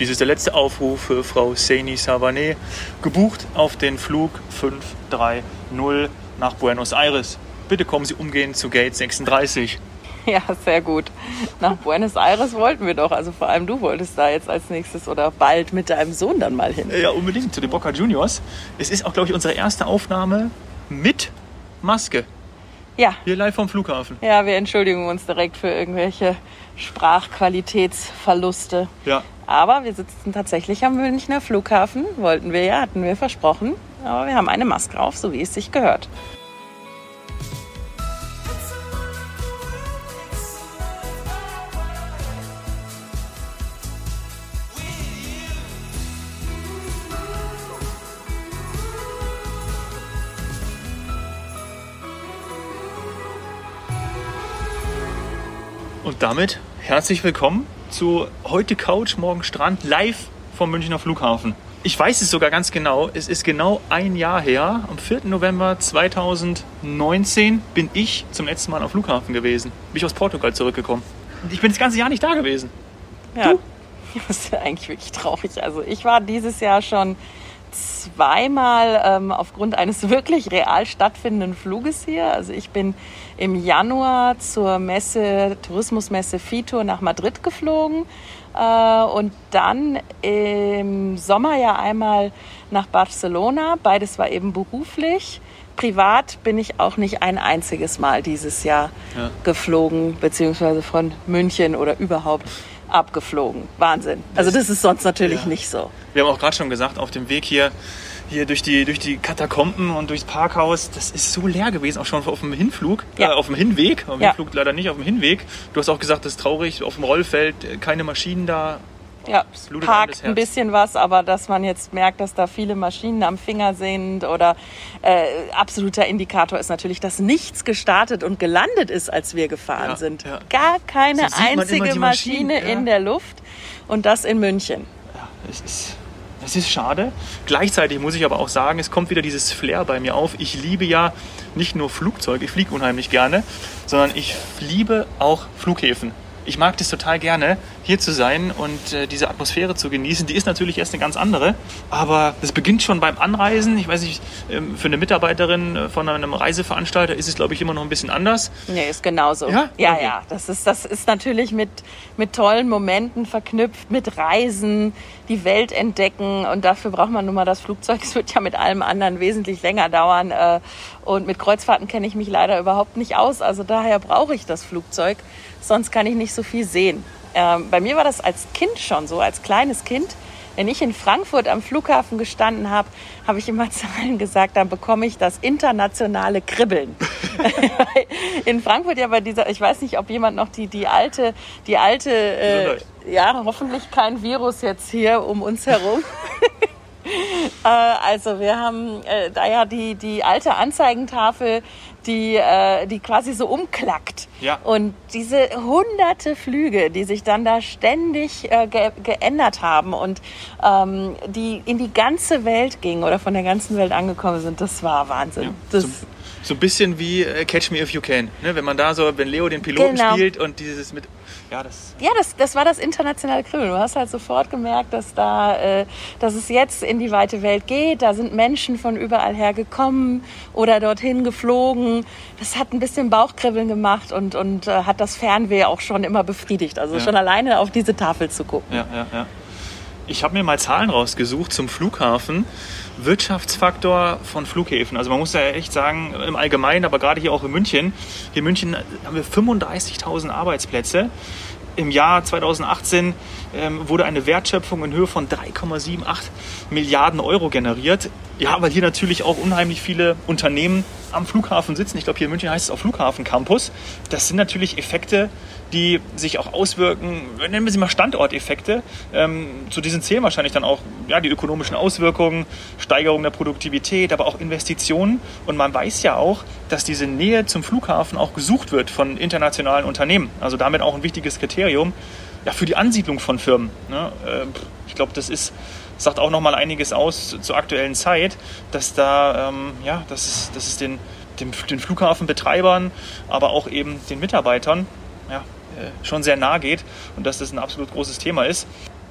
Dies ist der letzte Aufruf für Frau Seini Savané, gebucht auf den Flug 530 nach Buenos Aires. Bitte kommen Sie umgehend zu Gate 36. Ja, sehr gut. Nach Buenos Aires wollten wir doch. Also vor allem du wolltest da jetzt als nächstes oder bald mit deinem Sohn dann mal hin. Ja, unbedingt zu den Boca Juniors. Es ist auch, glaube ich, unsere erste Aufnahme mit Maske. Ja. Hier live vom Flughafen. Ja, wir entschuldigen uns direkt für irgendwelche Sprachqualitätsverluste. Ja. Aber wir sitzen tatsächlich am Münchner Flughafen. Wollten wir ja, hatten wir versprochen. Aber wir haben eine Maske auf, so wie es sich gehört. Damit herzlich willkommen zu heute Couch, morgen Strand, live vom Münchner Flughafen. Ich weiß es sogar ganz genau. Es ist genau ein Jahr her. Am 4. November 2019 bin ich zum letzten Mal am Flughafen gewesen. Bin ich aus Portugal zurückgekommen. Ich bin das ganze Jahr nicht da gewesen. Ja, das ist eigentlich wirklich traurig. Also ich war dieses Jahr schon zweimal ähm, aufgrund eines wirklich real stattfindenden Fluges hier. Also ich bin im Januar zur Messe, Tourismusmesse FITO nach Madrid geflogen äh, und dann im Sommer ja einmal nach Barcelona. Beides war eben beruflich. Privat bin ich auch nicht ein einziges Mal dieses Jahr Ja. geflogen, beziehungsweise von München oder überhaupt abgeflogen. Wahnsinn. Also das ist sonst natürlich Ja. nicht so. Wir haben auch gerade schon gesagt, auf dem Weg hier, hier durch, die, durch die Katakomben und durchs Parkhaus, das ist so leer gewesen, auch schon auf dem Hinflug, Ja. äh, auf dem Hinweg. Auf dem Ja. Hinflug leider nicht, auf dem Hinweg. Du hast auch gesagt, das ist traurig, auf dem Rollfeld äh, keine Maschinen da. Ja, es das parkt ein bisschen was, aber dass man jetzt merkt, dass da viele Maschinen am Finger sind oder äh, absoluter Indikator ist natürlich, dass nichts gestartet und gelandet ist, als wir gefahren Ja, sind. ja. Gar keine So einzige Maschine in der Luft und das in München. Ja, es ist, es ist schade. Gleichzeitig muss ich aber auch sagen, es kommt wieder dieses Flair bei mir auf. Ich liebe ja nicht nur Flugzeuge, ich fliege unheimlich gerne, sondern ich liebe auch Flughäfen. Ich mag das total gerne, hier zu sein und äh, diese Atmosphäre zu genießen. Die ist natürlich erst eine ganz andere, aber das beginnt schon beim Anreisen. Ich weiß nicht, ähm, für eine Mitarbeiterin äh, von einem Reiseveranstalter ist es, glaube ich, immer noch ein bisschen anders. Nee, ist genauso. Ja? ja, Okay. ja. Das ist, das ist natürlich mit, mit tollen Momenten verknüpft, mit Reisen, die Welt entdecken. Und dafür braucht man nun mal das Flugzeug. Es wird ja mit allem anderen wesentlich länger dauern. äh, Und mit Kreuzfahrten kenne ich mich leider überhaupt nicht aus. Also daher brauche ich das Flugzeug. Sonst kann ich nicht so viel sehen. Ähm, Bei mir war das als Kind schon so, als kleines Kind. Wenn ich in Frankfurt am Flughafen gestanden habe, habe ich immer zu allen gesagt, dann bekomme ich das internationale Kribbeln. In Frankfurt ja bei dieser, ich weiß nicht, ob jemand noch die, die alte, die alte, äh, ja, hoffentlich kein Virus jetzt hier um uns herum. Äh, also wir haben äh, da ja die, die alte Anzeigentafel, die, äh, die quasi so umklackt. Ja. Und diese hunderte Flüge, die sich dann da ständig äh, ge geändert haben und ähm, die in die ganze Welt gingen oder von der ganzen Welt angekommen sind, das war Wahnsinn. das, so, so ein bisschen wie äh, Catch Me If You Can. Ne? Wenn man da so, wenn Leo den Piloten Genau. spielt und dieses mit, ja, das Ja, das, das war das internationale Kribbeln. Du hast halt sofort gemerkt, dass da, äh, dass es jetzt in die weite Welt geht. Da sind Menschen von überall her gekommen oder dorthin geflogen. Das hat ein bisschen Bauchkribbeln gemacht und, und äh, hat das Fernweh auch schon immer befriedigt. Also Ja. schon alleine auf diese Tafel zu gucken. Ja, ja, ja. Ich habe mir mal Zahlen rausgesucht zum Flughafen. Wirtschaftsfaktor von Flughäfen. Also man muss ja echt sagen, im Allgemeinen, aber gerade hier auch in München. Hier in München haben wir 35.000 Arbeitsplätze. Im Jahr 2018 ähm, wurde eine Wertschöpfung in Höhe von 3,78 Milliarden Euro generiert. Ja, weil hier natürlich auch unheimlich viele Unternehmen am Flughafen sitzen. Ich glaube, hier in München heißt es auch Flughafen Campus. Das sind natürlich Effekte, die sich auch auswirken, nennen wir sie mal Standorteffekte. Ähm, zu diesen zählen wahrscheinlich dann auch ja, die ökonomischen Auswirkungen, Steigerung der Produktivität, aber auch Investitionen. Und man weiß ja auch, dass diese Nähe zum Flughafen auch gesucht wird von internationalen Unternehmen. Also damit auch ein wichtiges Kriterium ja, für die Ansiedlung von Firmen. Ne? Äh, ich glaube, das ist sagt auch noch mal einiges aus zur aktuellen Zeit, dass da ähm, ja, dass es, dass es den, den, den Flughafenbetreibern, aber auch eben den Mitarbeitern ja, schon sehr nahe geht und dass das ein absolut großes Thema ist.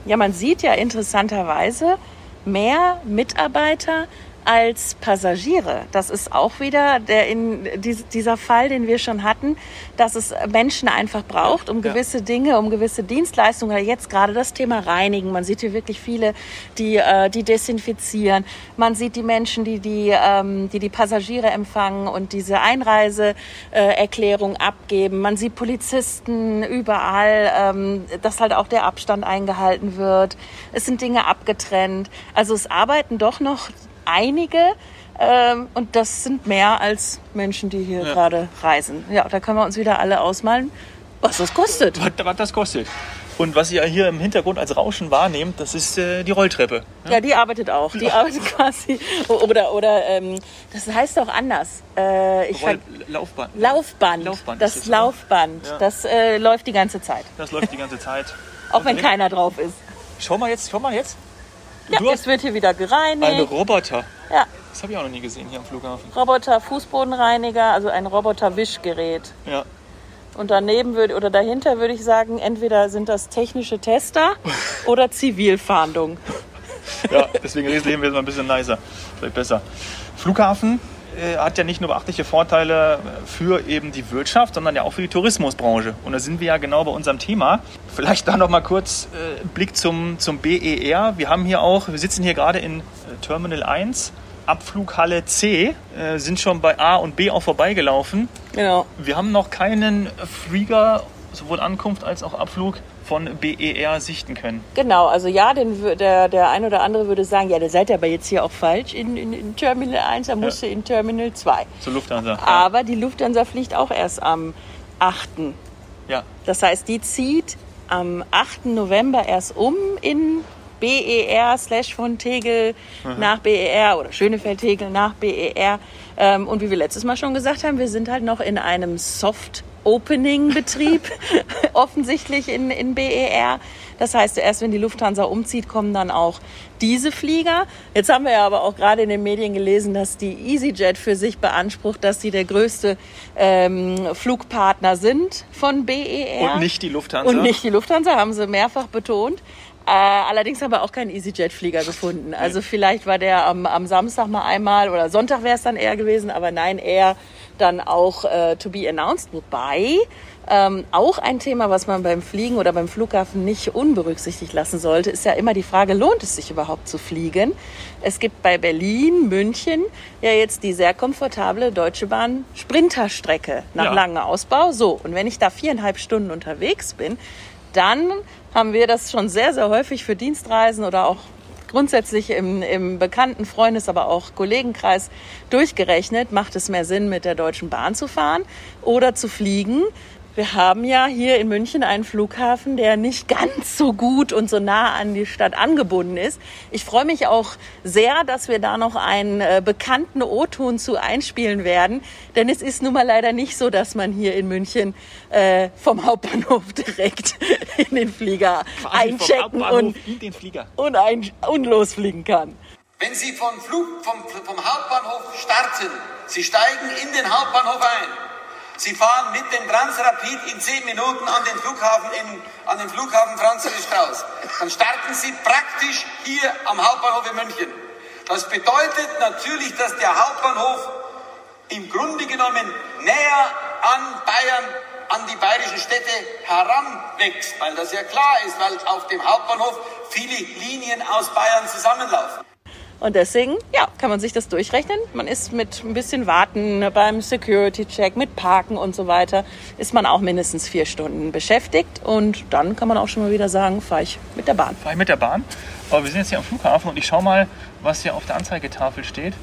Ja, man sieht ja interessanterweise mehr Mitarbeiter als Passagiere. Das ist auch wieder der in dieser Fall, den wir schon hatten, dass es Menschen einfach braucht, um gewisse Dinge, um gewisse Dienstleistungen. Jetzt gerade das Thema Reinigen. Man sieht hier wirklich viele, die äh, die desinfizieren. Man sieht die Menschen, die die ähm, die, die Passagiere empfangen und diese Einreiseerklärung abgeben. Man sieht Polizisten überall, ähm, dass halt auch der Abstand eingehalten wird. Es sind Dinge abgetrennt. Also es arbeiten doch noch einige. Ähm, und das sind mehr als Menschen, die hier ja. gerade reisen. Ja, da können wir uns wieder alle ausmalen, was das kostet. Was, was das kostet. Und was ihr hier im Hintergrund als Rauschen wahrnehmt, das ist äh, die Rolltreppe. Ja? ja, die arbeitet auch. Die arbeitet quasi. Oder, oder ähm, das heißt auch anders. Äh, ich Roll Laufband. Laufband. Laufband. Das Laufband. Ja. Das äh, läuft die ganze Zeit. Das läuft die ganze Zeit. auch wenn keiner drauf ist. Schau mal jetzt, schau mal jetzt. Ja, es wird hier wieder gereinigt. Ein Roboter. Ja. Das habe ich auch noch nie gesehen hier am Flughafen. Roboter Fußbodenreiniger, also ein Roboter Wischgerät. Ja. Und daneben würde oder dahinter würde ich sagen, entweder sind das technische Tester oder Zivilfahndung. ja, deswegen leben wir jetzt mal ein bisschen nicer. Vielleicht besser. Flughafen hat ja nicht nur beachtliche Vorteile für eben die Wirtschaft, sondern ja auch für die Tourismusbranche. Und da sind wir ja genau bei unserem Thema. Vielleicht da noch mal kurz äh, Blick zum, zum BER. Wir haben hier auch, wir sitzen hier gerade in äh, Terminal 1, Abflughalle C, äh, sind schon bei A und B auch vorbeigelaufen. Genau. Wir haben noch keinen Flieger, sowohl Ankunft als auch Abflug von BER sichten können. Genau, also ja, den, der, der ein oder andere würde sagen, ja, da seid ihr aber jetzt hier auch falsch in, in, in Terminal 1, da musst ja. du in Terminal 2. Zur Lufthansa. Ja. Aber die Lufthansa fliegt auch erst am 8. Ja. Das heißt, die zieht am 8. November erst um in BER slash von Tegel mhm. nach BER oder Schönefeld-Tegel nach BER. Ähm, und wie wir letztes Mal schon gesagt haben, wir sind halt noch in einem Soft- Opening-Betrieb, offensichtlich in, in BER. Das heißt, erst wenn die Lufthansa umzieht, kommen dann auch diese Flieger. Jetzt haben wir ja aber auch gerade in den Medien gelesen, dass die EasyJet für sich beansprucht, dass sie der größte ähm, Flugpartner sind von BER. Und nicht die Lufthansa. Und nicht die Lufthansa, haben sie mehrfach betont. Äh, allerdings haben wir auch keinen EasyJet-Flieger gefunden. Also vielleicht war der am, am Samstag mal einmal oder Sonntag wäre es dann eher gewesen, aber nein, eher dann auch äh, to be announced. Wobei ähm, auch ein Thema, was man beim Fliegen oder beim Flughafen nicht unberücksichtigt lassen sollte, ist ja immer die Frage, lohnt es sich überhaupt zu fliegen? Es gibt bei Berlin, München ja jetzt die sehr komfortable Deutsche Bahn Sprinterstrecke nach ja. langem Ausbau. So, und wenn ich da viereinhalb Stunden unterwegs bin, dann haben wir das schon sehr, sehr häufig für Dienstreisen oder auch grundsätzlich im, im bekannten Freundes-, aber auch Kollegenkreis durchgerechnet, macht es mehr Sinn, mit der Deutschen Bahn zu fahren oder zu fliegen, wir haben ja hier in München einen Flughafen, der nicht ganz so gut und so nah an die Stadt angebunden ist. Ich freue mich auch sehr, dass wir da noch einen äh, bekannten O-Ton zu einspielen werden, denn es ist nun mal leider nicht so, dass man hier in München äh, vom Hauptbahnhof direkt in den Flieger einchecken und, und, ein, und losfliegen kann. Wenn Sie vom, Flug, vom, vom Hauptbahnhof starten, Sie steigen in den Hauptbahnhof ein Sie fahren mit dem Transrapid in zehn Minuten an den Flughafen, in, an den Flughafen Franz Strauß. Dann starten Sie praktisch hier am Hauptbahnhof in München. Das bedeutet natürlich, dass der Hauptbahnhof im Grunde genommen näher an Bayern, an die bayerischen Städte heranwächst, weil das ja klar ist, weil auf dem Hauptbahnhof viele Linien aus Bayern zusammenlaufen. Und deswegen, ja, kann man sich das durchrechnen. Man ist mit ein bisschen Warten beim Security-Check, mit Parken und so weiter, ist man auch mindestens vier Stunden beschäftigt. Und dann kann man auch schon mal wieder sagen, fahre ich mit der Bahn. Fahre ich mit der Bahn. Aber wir sind jetzt hier am Flughafen und ich schaue mal, was hier auf der Anzeigetafel steht.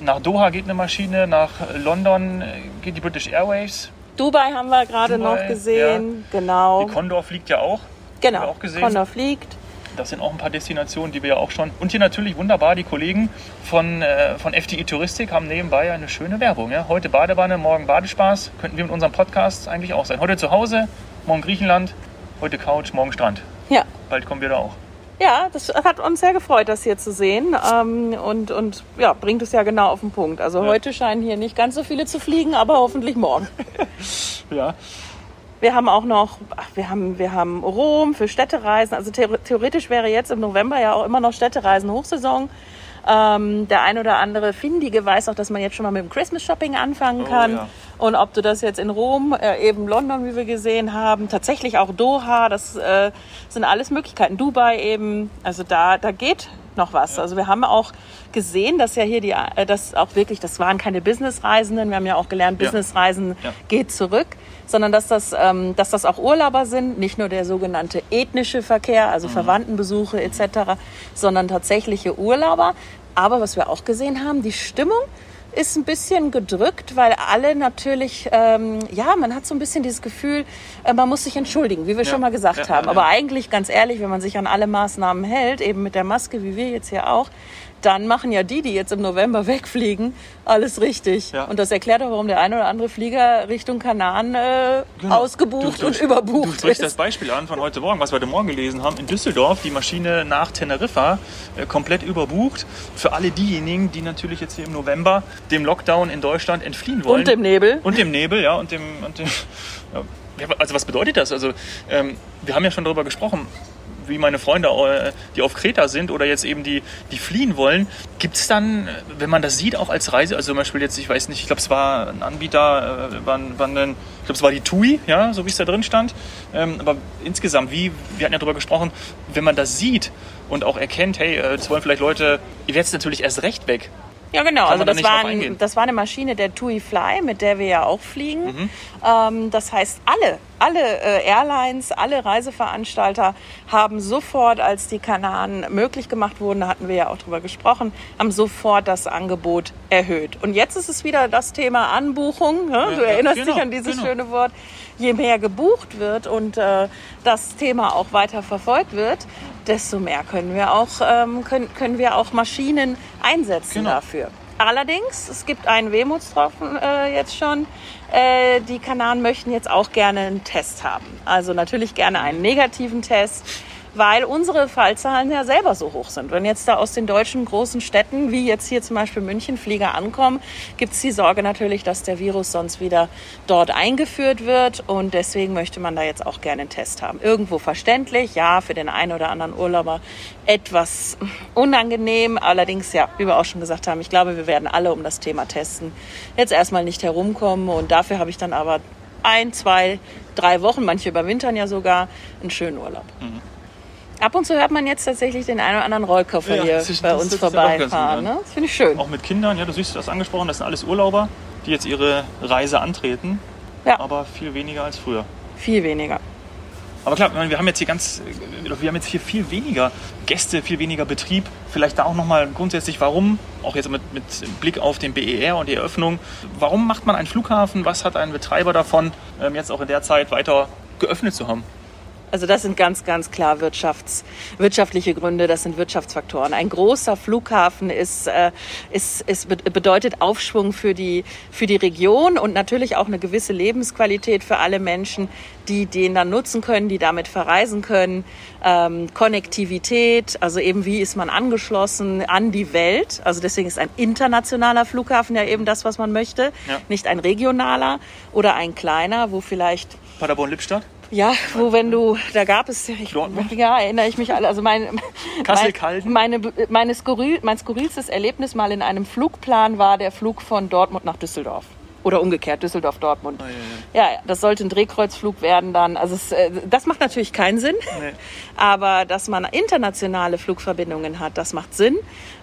Nach Doha geht eine Maschine, nach London geht die British Airways. Dubai haben wir gerade noch gesehen, ja. genau. Die Condor fliegt ja auch. Genau, auch Condor fliegt. Das sind auch ein paar Destinationen, die wir ja auch schon. Und hier natürlich wunderbar die Kollegen von, äh, von FDI Touristik haben nebenbei eine schöne Werbung. Ja? Heute Badewanne, morgen Badespaß. Könnten wir mit unserem Podcast eigentlich auch sein. Heute zu Hause, morgen Griechenland, heute Couch, morgen Strand. Ja. Bald kommen wir da auch. Ja, das hat uns sehr gefreut, das hier zu sehen. Ähm, und, und ja, bringt es ja genau auf den Punkt. Also ja. heute scheinen hier nicht ganz so viele zu fliegen, aber hoffentlich morgen. ja. Wir haben auch noch, ach, wir haben, wir haben Rom für Städtereisen. Also theoretisch wäre jetzt im November ja auch immer noch Städtereisen Hochsaison. Ähm, der ein oder andere Findige weiß auch, dass man jetzt schon mal mit dem Christmas Shopping anfangen kann. Oh, ja. Und ob du das jetzt in Rom, äh, eben London, wie wir gesehen haben, tatsächlich auch Doha, das äh, sind alles Möglichkeiten. Dubai eben, also da, da geht noch was. Also wir haben auch gesehen, dass ja hier die, äh, das auch wirklich, das waren keine Businessreisenden. Wir haben ja auch gelernt, Businessreisen ja. geht zurück, sondern dass das, ähm, dass das auch Urlauber sind, nicht nur der sogenannte ethnische Verkehr, also mhm. Verwandtenbesuche etc., sondern tatsächliche Urlauber. Aber was wir auch gesehen haben, die Stimmung ist ein bisschen gedrückt, weil alle natürlich, ähm, ja, man hat so ein bisschen dieses Gefühl, äh, man muss sich entschuldigen, wie wir ja. schon mal gesagt ja, haben. Ja, Aber eigentlich, ganz ehrlich, wenn man sich an alle Maßnahmen hält, eben mit der Maske, wie wir jetzt hier auch, dann machen ja die, die jetzt im November wegfliegen, alles richtig. Ja. Und das erklärt auch, warum der eine oder andere Flieger Richtung Kanaren äh, genau. ausgebucht du, und überbucht du sprichst das Beispiel an von heute Morgen, was wir heute Morgen gelesen haben. In Düsseldorf die Maschine nach Teneriffa äh, komplett überbucht. Für alle diejenigen, die natürlich jetzt hier im November dem Lockdown in Deutschland entfliehen wollen. Und dem Nebel. Und dem Nebel, ja. Und dem, und dem ja. Also was bedeutet das? Also ähm, wir haben ja schon darüber gesprochen wie meine Freunde, äh, die auf Kreta sind oder jetzt eben die, die fliehen wollen, gibt es dann, wenn man das sieht, auch als Reise, also zum Beispiel jetzt, ich weiß nicht, ich glaube, es war ein Anbieter, äh, war, war ein, ich glaube, es war die TUI, ja, so wie es da drin stand. Ähm, aber insgesamt, wie, wir hatten ja darüber gesprochen, wenn man das sieht und auch erkennt, hey, äh, das wollen vielleicht Leute, ihr werdet natürlich erst recht weg. Ja, genau. also das war, ein, das war eine Maschine der TUI Fly, mit der wir ja auch fliegen. Mhm. Ähm, das heißt, alle, alle äh, Airlines, alle Reiseveranstalter haben sofort, als die Kanaren möglich gemacht wurden, da hatten wir ja auch drüber gesprochen, haben sofort das Angebot erhöht. Und jetzt ist es wieder das Thema Anbuchung. Ne? Ja, du erinnerst genau, dich an dieses genau. schöne Wort. Je mehr gebucht wird und äh, das Thema auch weiter verfolgt wird, desto mehr können wir auch, ähm, können, können wir auch Maschinen einsetzen genau. dafür. Allerdings, es gibt einen Wehmutstropfen äh, jetzt schon. Äh, die Kanaren möchten jetzt auch gerne einen Test haben. Also natürlich gerne einen negativen Test weil unsere Fallzahlen ja selber so hoch sind. Wenn jetzt da aus den deutschen großen Städten, wie jetzt hier zum Beispiel München, Flieger ankommen, gibt es die Sorge natürlich, dass der Virus sonst wieder dort eingeführt wird. Und deswegen möchte man da jetzt auch gerne einen Test haben. Irgendwo verständlich, ja, für den einen oder anderen Urlauber etwas unangenehm. Allerdings, ja, wie wir auch schon gesagt haben, ich glaube, wir werden alle um das Thema Testen jetzt erstmal nicht herumkommen. Und dafür habe ich dann aber ein, zwei, drei Wochen, manche überwintern ja sogar, einen schönen Urlaub. Mhm. Ab und zu hört man jetzt tatsächlich den einen oder anderen Rollkoffer ja, hier ist, bei uns vorbeifahren. Ne? Das finde ich schön. Auch mit Kindern, ja, du siehst das angesprochen, das sind alles Urlauber, die jetzt ihre Reise antreten. Ja. Aber viel weniger als früher. Viel weniger. Aber klar, wir haben jetzt hier ganz, wir haben jetzt hier viel weniger Gäste, viel weniger Betrieb. Vielleicht da auch nochmal grundsätzlich, warum, auch jetzt mit, mit Blick auf den BER und die Eröffnung, warum macht man einen Flughafen? Was hat ein Betreiber davon, ähm, jetzt auch in der Zeit weiter geöffnet zu haben? Also das sind ganz, ganz klar wirtschafts-, wirtschaftliche Gründe, das sind Wirtschaftsfaktoren. Ein großer Flughafen ist, äh, ist, ist, bedeutet Aufschwung für die, für die Region und natürlich auch eine gewisse Lebensqualität für alle Menschen, die den dann nutzen können, die damit verreisen können. Ähm, Konnektivität, also eben wie ist man angeschlossen an die Welt. Also deswegen ist ein internationaler Flughafen ja eben das, was man möchte, ja. nicht ein regionaler oder ein kleiner, wo vielleicht Paderborn-Lippstadt? Ja, wo wenn du, da gab es, ich, ja, erinnere ich mich alle, also mein, mein, meine, meine skurril, mein skurrilstes Erlebnis mal in einem Flugplan war der Flug von Dortmund nach Düsseldorf. Oder umgekehrt, Düsseldorf-Dortmund. Oh, ja, ja. ja, das sollte ein Drehkreuzflug werden dann. Also es, äh, das macht natürlich keinen Sinn. Nee. Aber dass man internationale Flugverbindungen hat, das macht Sinn.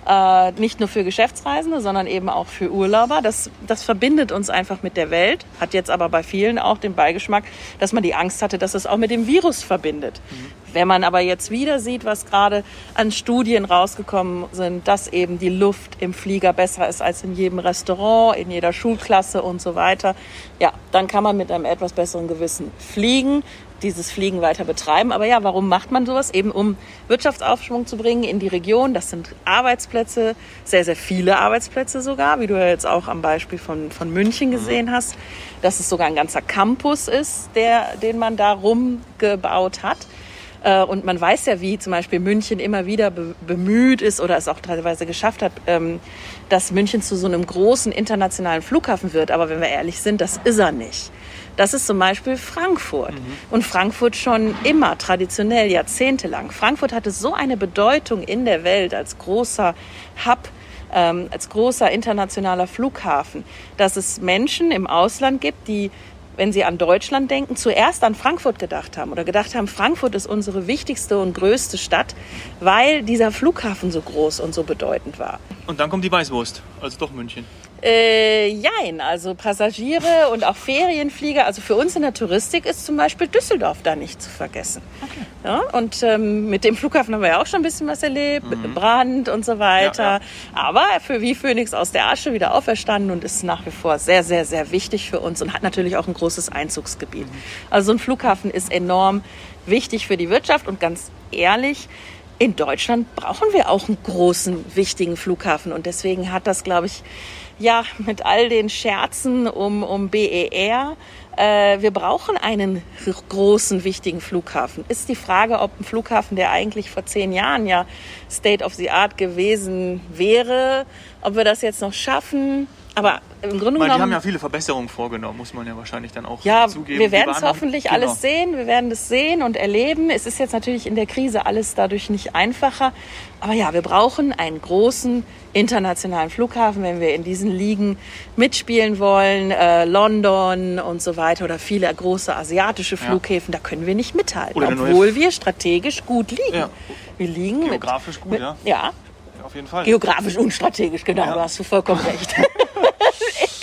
Äh, nicht nur für Geschäftsreisende, sondern eben auch für Urlauber. Das, das verbindet uns einfach mit der Welt. Hat jetzt aber bei vielen auch den Beigeschmack, dass man die Angst hatte, dass es auch mit dem Virus verbindet. Mhm. Wenn man aber jetzt wieder sieht, was gerade an Studien rausgekommen sind, dass eben die Luft im Flieger besser ist als in jedem Restaurant, in jeder Schulklasse und so weiter, ja, dann kann man mit einem etwas besseren Gewissen fliegen, dieses Fliegen weiter betreiben. Aber ja, warum macht man sowas? Eben um Wirtschaftsaufschwung zu bringen in die Region. Das sind Arbeitsplätze, sehr, sehr viele Arbeitsplätze sogar, wie du ja jetzt auch am Beispiel von, von München gesehen mhm. hast, dass es sogar ein ganzer Campus ist, der, den man da rumgebaut hat. Äh, und man weiß ja, wie zum Beispiel München immer wieder bemüht ist oder es auch teilweise geschafft hat, ähm, dass München zu so einem großen internationalen Flughafen wird. Aber wenn wir ehrlich sind, das ist er nicht. Das ist zum Beispiel Frankfurt. Und Frankfurt schon immer, traditionell, jahrzehntelang. Frankfurt hatte so eine Bedeutung in der Welt als großer Hub ähm, als großer internationaler Flughafen, dass es Menschen im Ausland gibt, die wenn sie an Deutschland denken, zuerst an Frankfurt gedacht haben oder gedacht haben, Frankfurt ist unsere wichtigste und größte Stadt, weil dieser Flughafen so groß und so bedeutend war. Und dann kommt die Weißwurst, also doch München. Äh, jein, also Passagiere und auch Ferienflieger. Also für uns in der Touristik ist zum Beispiel Düsseldorf da nicht zu vergessen. Okay. Ja, und ähm, mit dem Flughafen haben wir ja auch schon ein bisschen was erlebt, mhm. Brand und so weiter. Ja, ja. Aber für wie Phoenix aus der Asche wieder auferstanden und ist nach wie vor sehr, sehr, sehr wichtig für uns und hat natürlich auch ein großes Einzugsgebiet. Mhm. Also so ein Flughafen ist enorm wichtig für die Wirtschaft und ganz ehrlich, in Deutschland brauchen wir auch einen großen, wichtigen Flughafen und deswegen hat das, glaube ich, ja, mit all den Scherzen um, um BER. Äh, wir brauchen einen großen, wichtigen Flughafen. Ist die Frage, ob ein Flughafen, der eigentlich vor zehn Jahren ja State of the Art gewesen wäre, ob wir das jetzt noch schaffen. Aber im Grunde genommen. Die haben ja viele Verbesserungen vorgenommen, muss man ja wahrscheinlich dann auch ja, zugeben. Wir werden es hoffentlich genau. alles sehen. Wir werden es sehen und erleben. Es ist jetzt natürlich in der Krise alles dadurch nicht einfacher. Aber ja, wir brauchen einen großen internationalen Flughafen, wenn wir in diesen Ligen mitspielen wollen. Äh, London und so weiter oder viele große asiatische Flughäfen, ja. da können wir nicht mithalten, obwohl wir strategisch gut liegen. Ja. Wir liegen geografisch mit, gut, mit, ja. Ja, auf jeden Fall. Geografisch und strategisch, genau, ja. da hast du vollkommen recht.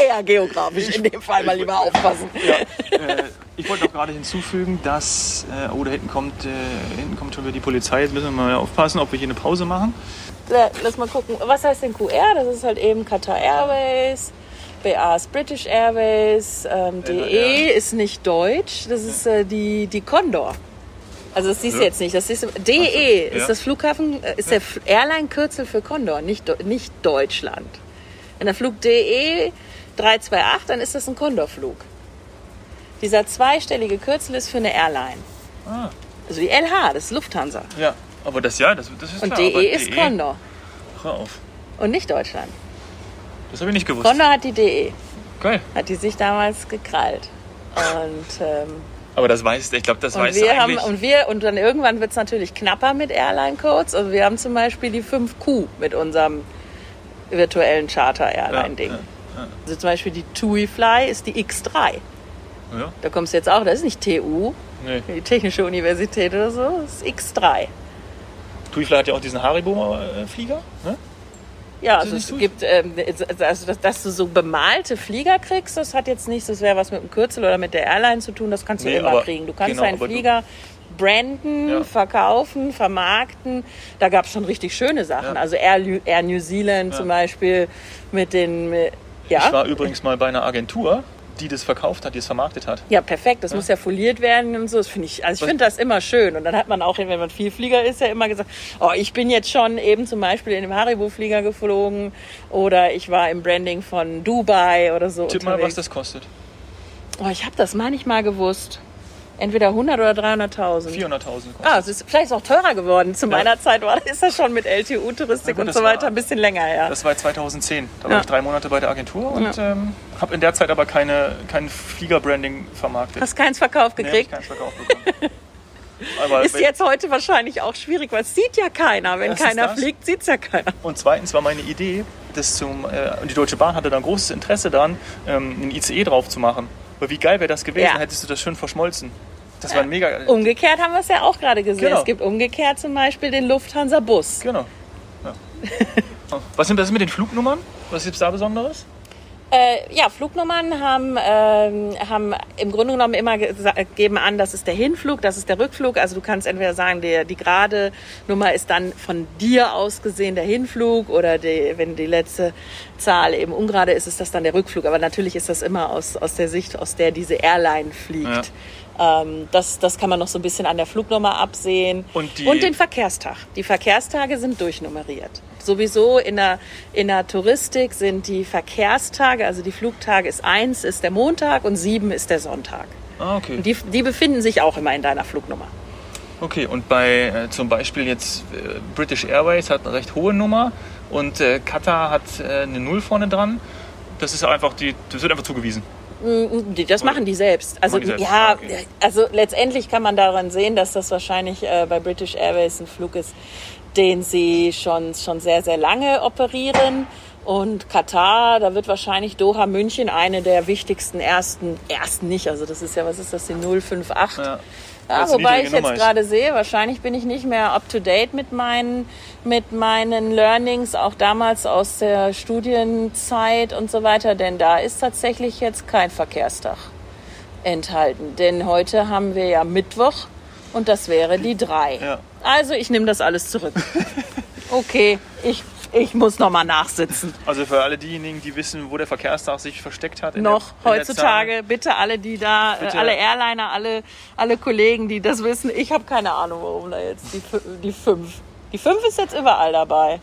Eher geografisch in dem Fall mal lieber aufpassen. Ja. Äh, ich wollte auch gerade hinzufügen, dass, äh, oh, da hinten kommt, äh, hinten kommt schon wieder die Polizei. Jetzt müssen wir mal aufpassen, ob wir hier eine Pause machen. Lass mal gucken. Was heißt denn QR? Das ist halt eben Qatar Airways. BA ist British Airways, ähm, DE ist nicht deutsch, das ist äh, die, die Condor. Also das siehst du ja. jetzt nicht. Das ist DE ist ja. das Flughafen, äh, ist der Airline-Kürzel für Condor, nicht, nicht Deutschland. Wenn der Flug DE 328, dann ist das ein Condor-Flug. Dieser zweistellige Kürzel ist für eine Airline. Ah. Also die LH, das ist Lufthansa. Ja, aber das ja, das, das ist Und klar. DE ist DE, Condor. Hör auf. Und nicht Deutschland. Das habe ich nicht gewusst. Condor hat die DE. Geil. Hat die sich damals gekrallt. Und ähm, aber das weiß ich glaube, das und weiß wir eigentlich. Haben, und wir und dann irgendwann wird es natürlich knapper mit Airline-Codes. Also wir haben zum Beispiel die 5Q mit unserem virtuellen Charter-Airline-Ding. Ja, ja, ja. Also zum Beispiel die TUI Fly ist die X3. Da kommst du jetzt auch, das ist nicht TU, nee. die Technische Universität oder so, das ist X3. TUI Fly hat ja auch diesen Haribo-Flieger, ne? Ja, also es gibt, ähm, also dass, dass, du so bemalte Flieger kriegst, das hat jetzt nichts, das wäre was mit dem Kürzel oder mit der Airline zu tun, das kannst du nee, immer kriegen. Du kannst genau, einen Flieger branden, ja. verkaufen, vermarkten. Da gab es schon richtig schöne Sachen. Ja. Also Air, Air, New Zealand ja. zum Beispiel mit den. Ja. Ich war übrigens mal bei einer Agentur, die das verkauft hat, die es vermarktet hat. Ja, perfekt. Das ja. muss ja foliert werden und so. Das finde ich, also ich finde das immer schön. Und dann hat man auch, wenn man viel Flieger ist, ja immer gesagt, oh, ich bin jetzt schon eben zum Beispiel in dem Haribo-Flieger geflogen oder ich war im Branding von Dubai oder so. Tipp unterwegs. mal, was das kostet. Oh, ich habe das manchmal gewusst. Entweder 100 oder 300.000. 400.000 Ah, es ist vielleicht auch teurer geworden. Zu ja. meiner Zeit war, ist das schon mit LTU-Touristik und so weiter war, ein bisschen länger her. Das war 2010. Da ja. war ich drei Monate bei der Agentur und ähm, habe in der Zeit aber keine, kein Fliegerbranding vermarktet. Hast keins verkauft gekriegt? Nee, keins verkauft bekommen. Aber ist jetzt heute wahrscheinlich auch schwierig, weil es sieht ja keiner. Wenn keiner fliegt, sieht es ja keiner. Und zweitens war meine Idee, das zum, äh, die Deutsche Bahn hatte da großes Interesse daran, ähm, einen ICE drauf zu machen. Aber wie geil wäre das gewesen, ja. hättest du das schön verschmolzen. Das war ein mega. Umgekehrt haben wir es ja auch gerade gesehen. Genau. Es gibt umgekehrt zum Beispiel den Lufthansa-Bus. Genau. Ja. Was sind das mit den Flugnummern? Was gibt es da Besonderes? Äh, ja, Flugnummern haben, äh, haben im Grunde genommen immer geben an, das ist der Hinflug, das ist der Rückflug. Also du kannst entweder sagen, die, die gerade Nummer ist dann von dir aus gesehen der Hinflug oder die, wenn die letzte Zahl eben ungerade ist, ist das dann der Rückflug. Aber natürlich ist das immer aus, aus der Sicht, aus der diese Airline fliegt. Ja. Ähm, das, das kann man noch so ein bisschen an der Flugnummer absehen. Und, die und den Verkehrstag. Die Verkehrstage sind durchnummeriert. Sowieso in der, in der Touristik sind die Verkehrstage, also die Flugtage ist eins ist der Montag und sieben ist der Sonntag. Ah, okay. Und die, die befinden sich auch immer in deiner Flugnummer. Okay, und bei äh, zum Beispiel jetzt äh, British Airways hat eine recht hohe Nummer und äh, Qatar hat äh, eine Null vorne dran. Das ist einfach die, das wird einfach zugewiesen. Die- Das machen die selbst. Also die selbst, ja, okay. also letztendlich kann man daran sehen, dass das wahrscheinlich äh, bei British Airways ein Flug ist, den sie schon, schon sehr, sehr lange operieren. Und Katar, da wird wahrscheinlich Doha München eine der wichtigsten ersten, ersten nicht, also das ist ja, was ist das, die 058? Ja. Ja, wobei ich jetzt Nummer gerade sehe, wahrscheinlich bin ich nicht mehr up to date mit meinen, mit meinen Learnings, auch damals aus der Studienzeit und so weiter, denn da ist tatsächlich jetzt kein Verkehrstag enthalten. Denn heute haben wir ja Mittwoch und das wäre die drei. Ja. Also ich nehme das alles zurück. Okay, ich, ich muss nochmal nachsitzen. Also für alle diejenigen, die wissen, wo der Verkehrstag sich versteckt hat. in noch der, heutzutage, bitte alle, die da, äh, Bitte. alle Airliner, alle, alle Kollegen, die das wissen, ich habe keine Ahnung, warum da jetzt die, die fünf. Die fünf ist jetzt überall dabei.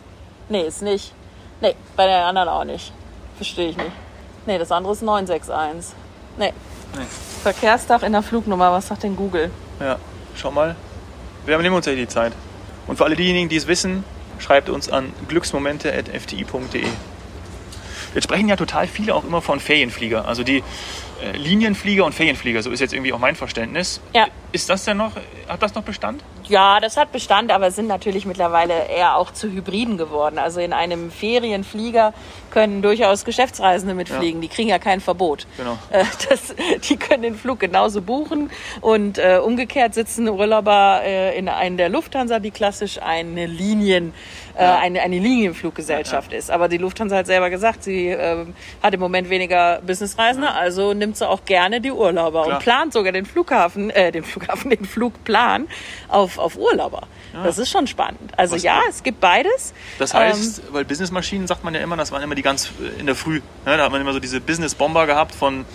Nee, ist nicht. Nee, bei den anderen auch nicht. Verstehe ich nicht. Nee, das andere ist 961. Nee. Nee. Verkehrstag in der Flugnummer, was sagt denn Google? Ja, schau mal. Wir nehmen uns ja die Zeit. Und für alle diejenigen, die es wissen, schreibt uns an glücksmomente.fti.de. Jetzt sprechen ja total viele auch immer von Ferienflieger. Also die äh, Linienflieger und Ferienflieger, so ist jetzt irgendwie auch mein Verständnis. Ja. Ist das denn noch, hat das noch Bestand? Ja, das hat Bestand, aber sind natürlich mittlerweile eher auch zu Hybriden geworden. Also in einem Ferienflieger können durchaus Geschäftsreisende mitfliegen. Die kriegen ja kein Verbot. Genau. Äh, Das, die können den Flug genauso buchen und äh, umgekehrt sitzen Urlauber äh, in einen der Lufthansa, die klassisch eine Linien äh, eine, eine Linienfluggesellschaft ist. Aber die Lufthansa hat selber gesagt, sie ähm, hat im Moment weniger Businessreisende, also nimmt sie auch gerne die Urlauber Klar. und plant sogar den Flughafen, äh, den Flughafen, den Flugplan auf, auf Urlauber. Das ist schon spannend. Also Was- ja, es gibt beides. Das Ähm, heißt, weil Businessmaschinen sagt man ja immer, das waren immer die ganz äh, in der Früh. Ne? Da hat man immer so diese Business-Bomber gehabt von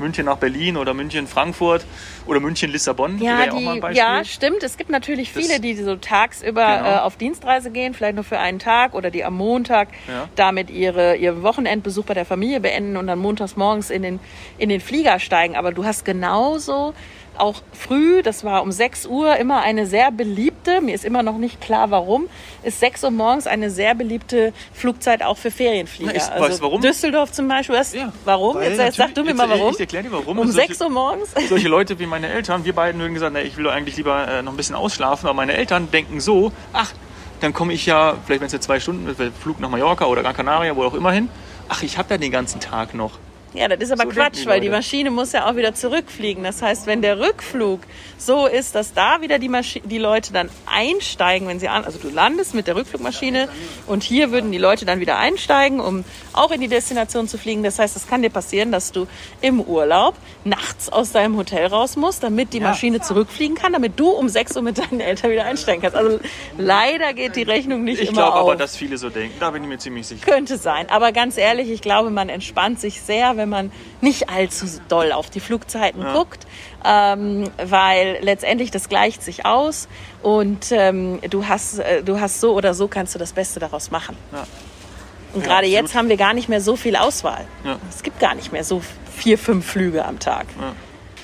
München nach Berlin oder München Frankfurt oder München Lissabon. Ja, wäre ja auch mal ein die, Beispiel. ja, stimmt. Es gibt natürlich Das- viele, die so tagsüber Genau. äh, auf Dienstreise gehen, vielleicht nur für einen Tag oder die am Montag Ja. damit ihre, ihren Wochenendbesuch bei der Familie beenden und dann montags morgens in den, in den Flieger steigen. Aber du hast genauso auch früh, das war um 6 Uhr, immer eine sehr beliebte, mir ist immer noch nicht klar warum, ist 6 Uhr morgens eine sehr beliebte Flugzeit auch für Ferienflieger. Na, ich also weißt du warum? Düsseldorf zum Beispiel. Was, Ja, warum? Jetzt, jetzt sag du mir mal warum. ich erklär dir warum. Um solche- 6 Uhr morgens? Solche Leute wie meine Eltern, wir beiden würden gesagt, na, ich will doch eigentlich lieber äh, noch ein bisschen ausschlafen, aber meine Eltern denken so, ach, dann komme ich ja, vielleicht wenn es jetzt zwei Stunden ist, Flug nach Mallorca oder Gran Canaria, wo auch immer hin, ach, ich habe ja den ganzen Tag noch. Ja, das ist aber So Quatsch, weil die. Maschine muss ja auch wieder zurückfliegen. Das heißt, wenn der Rückflug so ist, dass da wieder die, Maschi die Leute dann einsteigen, wenn sie an, also du landest mit der Rückflugmaschine und hier würden die Leute dann wieder einsteigen, um auch in die Destination zu fliegen. Das heißt, es kann dir passieren, dass du im Urlaub nachts aus deinem Hotel raus musst, damit die Maschine zurückfliegen kann, damit du um 6 Uhr mit deinen Eltern wieder einsteigen kannst. Also leider geht die Rechnung nicht Ich immer glaube auf. aber, dass viele so denken. Da bin ich mir ziemlich sicher. Könnte sein. Aber ganz ehrlich, ich glaube, man entspannt sich sehr, wenn man nicht allzu doll auf die Flugzeiten guckt, ähm, weil letztendlich das gleicht sich aus und ähm, du, hast, äh, du hast so oder so kannst du das Beste daraus machen. Ja. Und Ja, gerade jetzt haben wir gar nicht mehr so viel Auswahl. Ja. Es gibt gar nicht mehr so vier, fünf Flüge am Tag. Ja.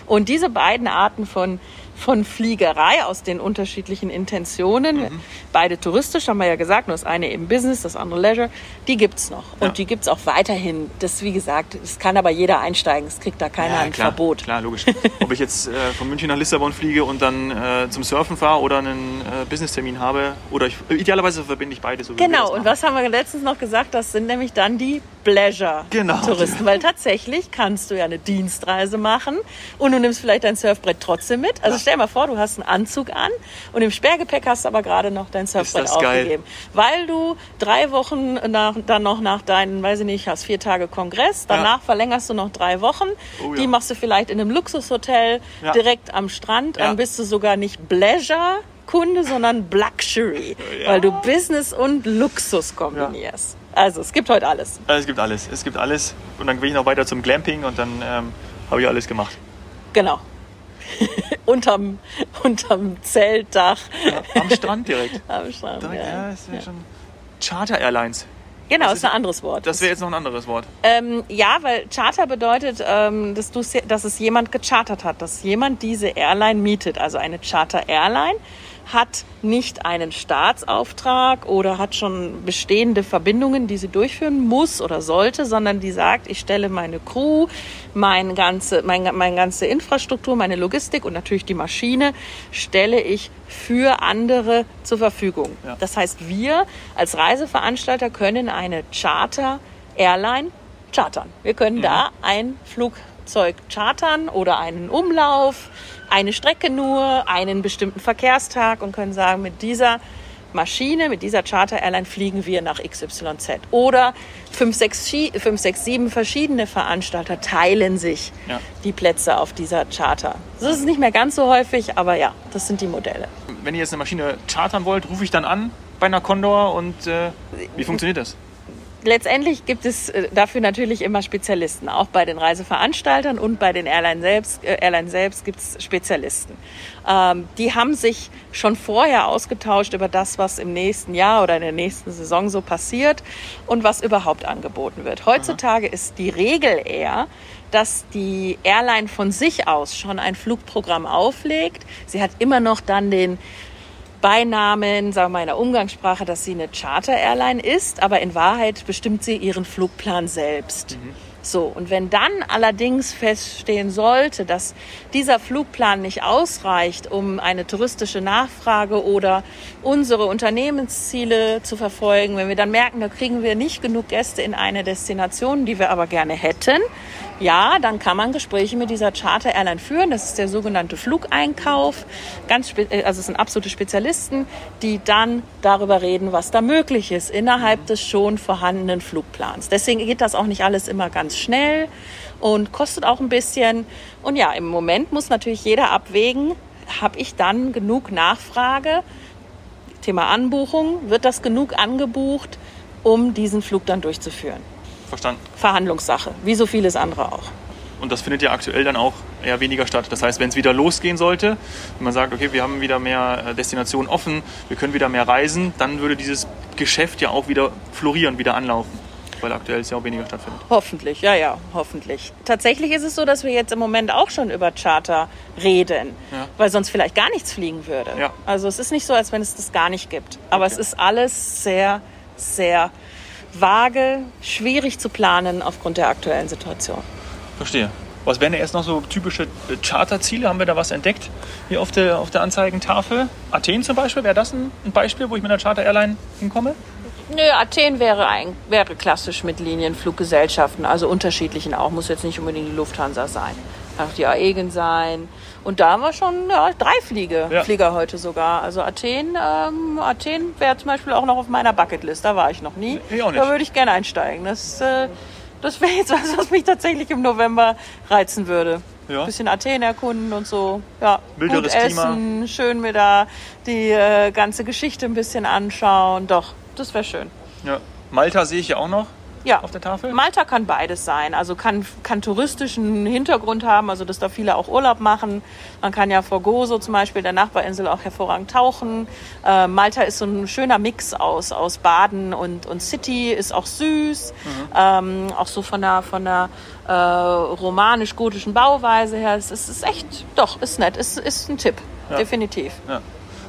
Und diese beiden Arten von, von Fliegerei aus den unterschiedlichen Intentionen, Mhm. Beide touristisch, haben wir ja gesagt, nur das eine eben Business, das andere Leisure, die gibt's noch. Ja. Und die gibt's auch weiterhin. Das, wie gesagt, das kann aber jeder einsteigen. Es kriegt da keiner ein klar, Verbot. Klar, logisch. Ob ich jetzt äh, von München nach Lissabon fliege und dann äh, zum Surfen fahre oder einen äh, Businesstermin habe, oder ich, idealerweise verbinde ich beide so. Genau, und was haben wir letztens noch gesagt? Das sind nämlich dann die Genau. Pleasure-Touristen. Weil tatsächlich kannst du ja eine Dienstreise machen und du nimmst vielleicht dein Surfbrett trotzdem mit. Also stell dir mal vor, du hast einen Anzug an und im Sperrgepäck hast du aber gerade noch dein Surfbrett das geil. aufgegeben. Weil du drei Wochen nach, dann noch nach deinen, weiß ich nicht, hast vier Tage Kongress, danach verlängerst du noch drei Wochen. Oh ja. Die machst du vielleicht in einem Luxushotel Ja. direkt am Strand. Ja. Dann bist du sogar nicht Pleasure. Kunde, sondern Luxury, Ja. weil du Business und Luxus kombinierst. Also es gibt heute alles. Äh, Es gibt alles, es gibt alles. Und dann gehe ich noch weiter zum Glamping und dann ähm, habe ich alles gemacht. Genau. unterm, unterm Zeltdach Am Strand direkt. am Strand. Direkt, ja, Ja. das wäre schon. Charter Airlines. Genau, Das ist ein anderes Wort. Das wäre jetzt noch ein anderes Wort. Ähm, ja, weil Charter bedeutet, ähm, dass, dass es jemand gechartert hat, dass jemand diese Airline mietet, also eine Charter Airline. Hat nicht einen Staatsauftrag oder hat schon bestehende Verbindungen, die sie durchführen muss oder sollte, sondern die sagt, ich stelle meine Crew, meine ganze, meine, meine ganze Infrastruktur, meine Logistik und natürlich die Maschine stelle ich für andere zur Verfügung. Ja. Das heißt, wir als Reiseveranstalter können eine Charter-Airline chartern. Wir können da ein Flugzeug chartern oder einen Umlauf, eine Strecke nur, einen bestimmten Verkehrstag und können sagen, mit dieser Maschine, mit dieser Charter-Airline fliegen wir nach XYZ. Oder fünf, sechs, Schi- fünf, sechs, sieben verschiedene Veranstalter teilen sich Ja. die Plätze auf dieser Charter. Das ist nicht mehr ganz so häufig, aber ja, das sind die Modelle. Wenn ihr jetzt eine Maschine chartern wollt, rufe ich dann an bei einer Condor und äh, wie funktioniert das? Letztendlich gibt es äh, dafür natürlich immer Spezialisten. Auch bei den Reiseveranstaltern und bei den Airlines selbst, äh, Airlines selbst gibt es Spezialisten. Ähm, die haben sich schon vorher ausgetauscht über das, was im nächsten Jahr oder in der nächsten Saison so passiert und was überhaupt angeboten wird. Heutzutage ist die Regel eher, dass die Airline von sich aus schon ein Flugprogramm auflegt. Sie hat immer noch dann den Beinamen, sagen wir mal in der Umgangssprache, dass sie eine Charter-Airline ist, aber in Wahrheit bestimmt sie ihren Flugplan selbst. So, und wenn dann allerdings feststehen sollte, dass dieser Flugplan nicht ausreicht, um eine touristische Nachfrage oder unsere Unternehmensziele zu verfolgen, wenn wir dann merken, da kriegen wir nicht genug Gäste in eine Destination, die wir aber gerne hätten, ja, dann kann man Gespräche mit dieser Charter-Airline führen. Das ist der sogenannte Flugeinkauf. Ganz äh, also es sind absolute Spezialisten, die dann darüber reden, was da möglich ist innerhalb des schon vorhandenen Flugplans. Deswegen geht das auch nicht alles immer ganz schnell und kostet auch ein bisschen. Und ja, im Moment muss natürlich jeder abwägen, habe ich dann genug Nachfrage? Thema Anbuchung, wird das genug angebucht, um diesen Flug dann durchzuführen? Verstanden. Verhandlungssache, wie so vieles andere auch. Und das findet ja aktuell dann auch eher weniger statt. Das heißt, wenn es wieder losgehen sollte, wenn man sagt, okay, wir haben wieder mehr äh, Destinationen offen, wir können wieder mehr reisen, dann würde dieses Geschäft ja auch wieder florieren, wieder anlaufen. Weil aktuell es ja auch weniger stattfindet. Hoffentlich, ja, ja, hoffentlich. Tatsächlich ist es so, dass wir jetzt im Moment auch schon über Charter reden, Ja. weil sonst vielleicht gar nichts fliegen würde. Ja. Also es ist nicht so, als wenn es das gar nicht gibt. Aber Okay. es ist alles sehr, sehr vage, schwierig zu planen aufgrund der aktuellen Situation. Verstehe. Was wären denn erst noch so typische äh, Charterziele? Haben wir da was entdeckt hier auf der, auf der Anzeigentafel? Athen zum Beispiel, wäre das ein, ein Beispiel, wo ich mit einer Charter-Airline hinkomme? Nö, Athen wäre, ein, wäre klassisch mit Linienfluggesellschaften, also unterschiedlichen auch, muss jetzt nicht unbedingt die Lufthansa sein. Kann auch die Aegen sein. Und da haben wir schon ja, drei Fliege, Ja. Flieger heute sogar. Also Athen, ähm, Athen wäre zum Beispiel auch noch auf meiner Bucketlist, da war ich noch nie. Ich auch nicht. Da würde ich gerne einsteigen. Das, äh, das wäre jetzt was, was mich tatsächlich im November reizen würde. Ja. Bisschen Athen erkunden und so. Ja, Milderes gut Klima. essen, schön mir da die äh, ganze Geschichte ein bisschen anschauen. Doch, das wäre schön. Ja. Malta sehe ich ja auch noch Ja. auf der Tafel. Malta kann beides sein. Also kann, kann touristischen Hintergrund haben, also dass da viele auch Urlaub machen. Man kann ja vor Gozo zum Beispiel, der Nachbarinsel, auch hervorragend tauchen. Äh, Malta ist so ein schöner Mix aus, aus Baden und, und City, ist auch süß. Ähm, auch so von der, von der äh, romanisch-gotischen Bauweise her. Es ist, ist echt, doch, ist nett. Ist, ist ein Tipp, Ja. definitiv. Ja.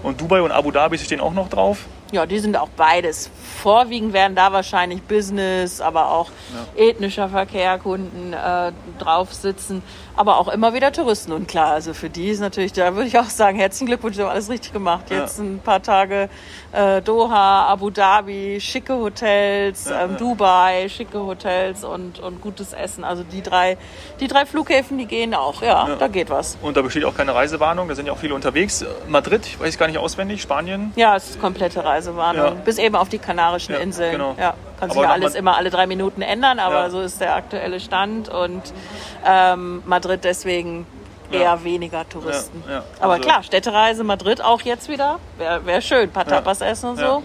Und Dubai und Abu Dhabi stehen auch noch drauf. Ja, die sind auch beides. Vorwiegend werden da wahrscheinlich Business, aber auch ethnischer Verkehr, Kunden äh, drauf sitzen, aber auch immer wieder Touristen. Und klar, also für die ist natürlich, da würde ich auch sagen, herzlichen Glückwunsch, Sie haben alles richtig gemacht. Ja. Jetzt ein paar Tage äh, Doha, Abu Dhabi, schicke Hotels, Ja, ähm, ja. Dubai, schicke Hotels und, und gutes Essen. Also die drei, die drei Flughäfen, die gehen auch. Ja, Ja. da geht was. Und da besteht auch keine Reisewarnung, da sind ja auch viele unterwegs. Madrid, ich weiß gar nicht auswendig, Spanien. Ja, es ist komplette Reisewarnung. Ja. Bis eben auf die Kanarischen Ja, Inseln. genau. Ja, kann sich ja alles immer alle drei Minuten ändern, aber Ja. so ist der aktuelle Stand. Und ähm, Madrid deswegen eher Ja. weniger Touristen. Ja, ja. Aber Also- klar, Städtereise Madrid auch jetzt wieder. Wäre wär schön. Ein paar. Tapas essen und so.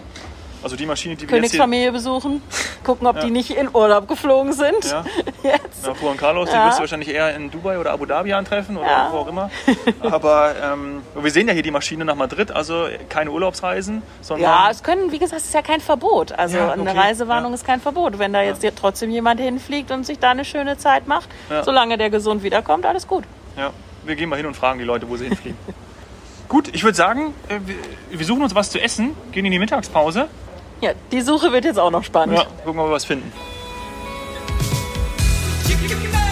Also die Maschine, die wir jetzt. Königsfamilie besuchen. Gucken, ob Ja. die nicht in Urlaub geflogen sind. Ja. Jetzt. Ja, Juan Carlos, die Ja. wirst du wahrscheinlich eher in Dubai oder Abu Dhabi antreffen oder Ja. wo auch immer. Aber ähm, wir sehen ja hier die Maschine nach Madrid, also keine Urlaubsreisen, sondern Ja, es können, wie gesagt, es ist ja kein Verbot. Also Ja, eine okay. Reisewarnung ist kein Verbot. Wenn da jetzt trotzdem jemand hinfliegt und sich da eine schöne Zeit macht, solange der gesund wiederkommt, alles gut. ja, wir gehen mal hin und fragen die Leute, wo sie hinfliegen. Gut, ich würde sagen, äh, wir suchen uns was zu essen, gehen in die Mittagspause. Ja, die Suche wird jetzt auch noch spannend. Ja, gucken, ob wir was finden. Chicken